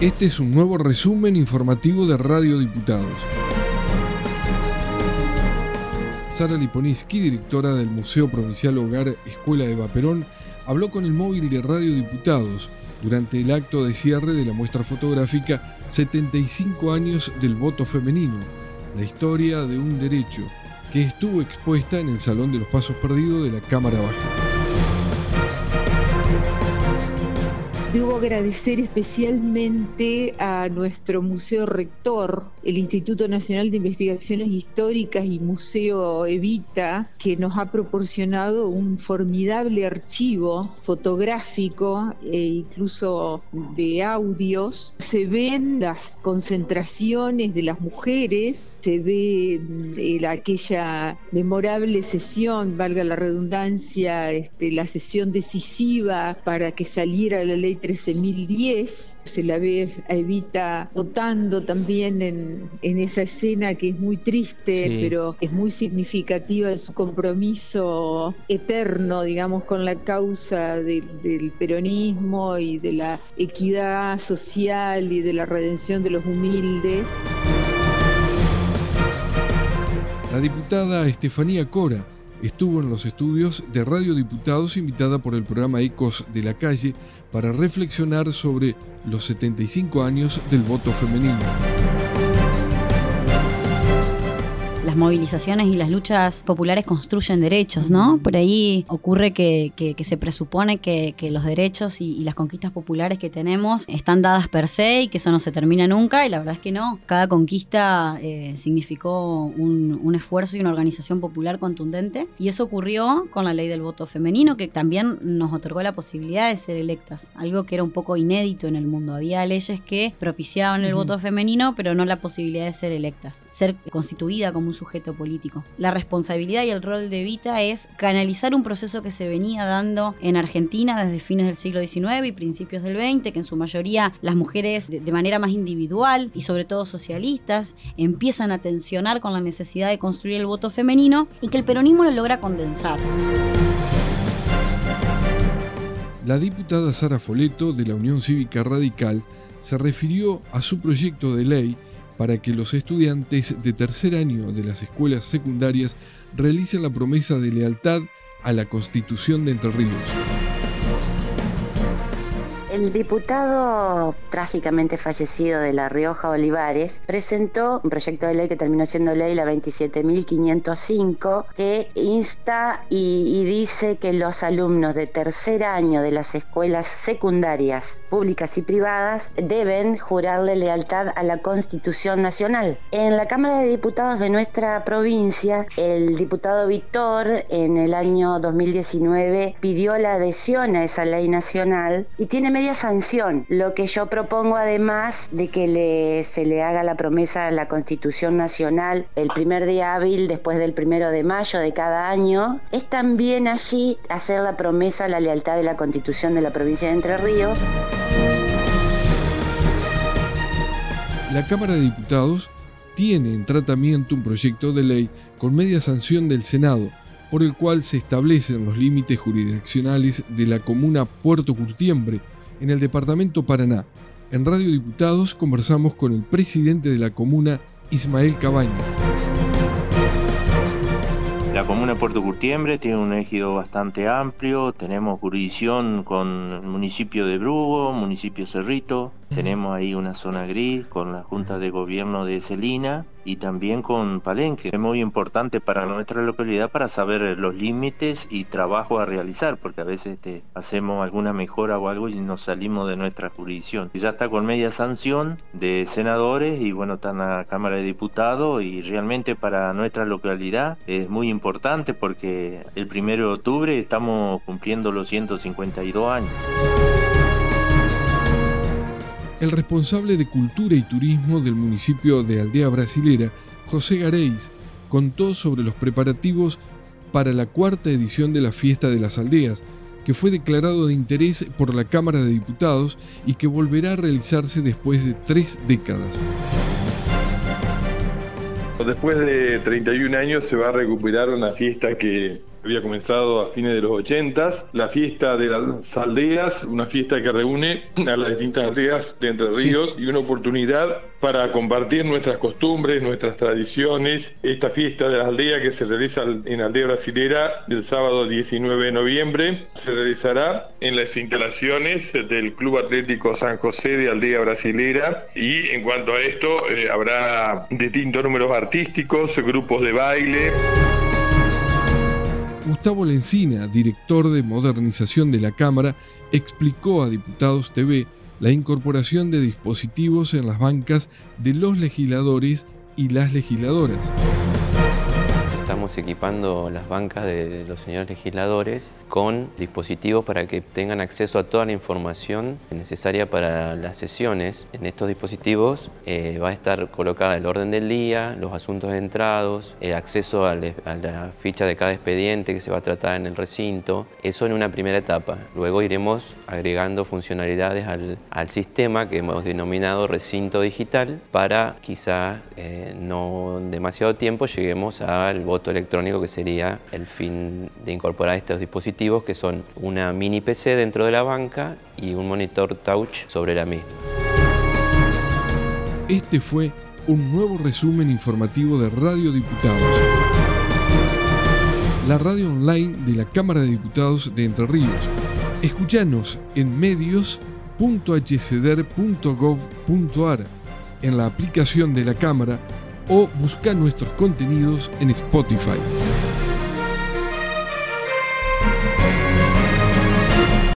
Este es un nuevo resumen informativo de Radio Diputados. Sara Liponiski, directora del Museo Provincial Hogar Escuela de Vaperón, habló con el móvil de Radio Diputados durante el acto de cierre de la muestra fotográfica 75 años del voto femenino, la historia de un derecho, que estuvo expuesta en el Salón de los Pasos Perdidos de la Cámara Baja. Debo agradecer especialmente a nuestro museo rector, el Instituto Nacional de Investigaciones Históricas y Museo Evita, que nos ha proporcionado un formidable archivo fotográfico e incluso de audios. Se ven las concentraciones de las mujeres, se ve eh, aquella memorable sesión, valga la redundancia, este, la sesión decisiva para que saliera la ley 13.010. Se la ve a Evita votando también en, esa escena que es muy triste, pero es muy significativa de su compromiso eterno, digamos, con la causa del peronismo y de la equidad social y de la redención de los humildes. La diputada Estefanía Cora estuvo en los estudios de Radio Diputados invitada por el programa Ecos de la Calle para reflexionar sobre los 75 años del voto femenino las movilizaciones y las luchas populares construyen derechos, ¿no? Por ahí ocurre que, se presupone que, los derechos y, las conquistas populares que tenemos están dadas per se y que eso no se termina nunca, y la verdad es que no. Cada conquista eh, significó un, esfuerzo y una organización popular contundente, y eso ocurrió con la ley del voto femenino, que también nos otorgó la posibilidad de ser electas, algo que era un poco inédito en el mundo. Había leyes que propiciaban el voto femenino, pero no la posibilidad de ser electas, ser constituida como un sujeto político. La responsabilidad y el rol de Evita es canalizar un proceso que se venía dando en Argentina desde fines del siglo XIX y principios del XX, que en su mayoría las mujeres de, manera más individual y sobre todo socialistas empiezan a tensionar con la necesidad de construir el voto femenino y que el peronismo lo logra condensar. La diputada Sara Foleto de la Unión Cívica Radical se refirió a su proyecto de ley para que los estudiantes de tercer año de las escuelas secundarias realicen la promesa de lealtad a la Constitución de Entre Ríos. El diputado trágicamente fallecido de La Rioja Olivares presentó un proyecto de ley que terminó siendo ley la 27.505 que insta y, dice que los alumnos de tercer año de las escuelas secundarias públicas y privadas deben jurarle lealtad a la Constitución Nacional. En la Cámara de Diputados de nuestra provincia, el diputado Víctor en el año 2019 pidió la adhesión a esa ley nacional y tiene medio sanción. Lo que yo propongo además de que se le haga la promesa a la Constitución Nacional el primer día hábil después del primero de mayo de cada año, es también allí hacer la promesa a la lealtad de la Constitución de la provincia de Entre Ríos. La Cámara de Diputados tiene en tratamiento un proyecto de ley con media sanción del Senado, por el cual se establecen los límites jurisdiccionales de la comuna Puerto Curtiembre, en el departamento Paraná. En Radio Diputados conversamos con el presidente de la comuna, Ismael Cabaña. La comuna de Puerto Curtiembre tiene un ejido bastante amplio, tenemos jurisdicción con el municipio de Brugo, municipio Cerrito, tenemos ahí una zona gris con la Junta de Gobierno de Celina y también con Palenque. Es muy importante para nuestra localidad para saber los límites y trabajo a realizar, porque a veces este, hacemos alguna mejora o algo y nos salimos de nuestra jurisdicción. Ya está con media sanción de senadores y bueno, está en la Cámara de Diputados y realmente para nuestra localidad es muy importante porque el primero de octubre estamos cumpliendo los 152 años. El responsable de Cultura y Turismo del municipio de Aldea Brasilera, José Gareis, contó sobre los preparativos para la cuarta edición de la Fiesta de las Aldeas, que fue declarado de interés por la Cámara de Diputados y que volverá a realizarse después de tres décadas. Después de 31 años se va a recuperar una fiesta que había comenzado a fines de los 80, la fiesta de las aldeas, una fiesta que reúne a las distintas aldeas de Entre Ríos y una oportunidad para compartir nuestras costumbres, nuestras tradiciones. Esta fiesta de las aldeas que se realiza en Aldea Brasilera el sábado 19 de noviembre se realizará en las instalaciones del Club Atlético San José de Aldea Brasilera y en cuanto a esto eh, habrá distintos números artísticos, grupos de baile. Gustavo Lencina, director de modernización de la Cámara, explicó a Diputados TV la incorporación de dispositivos en las bancas de los legisladores y las legisladoras equipando las bancas de los señores legisladores con dispositivos para que tengan acceso a toda la información necesaria para las sesiones. En estos dispositivos eh, va a estar colocada el orden del día, los asuntos entrados, el acceso a, la ficha de cada expediente que se va a tratar en el recinto. Eso en una primera etapa. Luego iremos agregando funcionalidades al, sistema que hemos denominado recinto digital para quizás eh, no demasiado tiempo lleguemos al voto electrónico que sería el fin de incorporar estos dispositivos que son una mini PC dentro de la banca y un monitor touch sobre la misma. Este fue un nuevo resumen informativo de Radio Diputados, la radio online de la Cámara de Diputados de Entre Ríos. Escuchanos en medios.hcder.gov.ar, en la aplicación de la Cámara o busca nuestros contenidos en Spotify.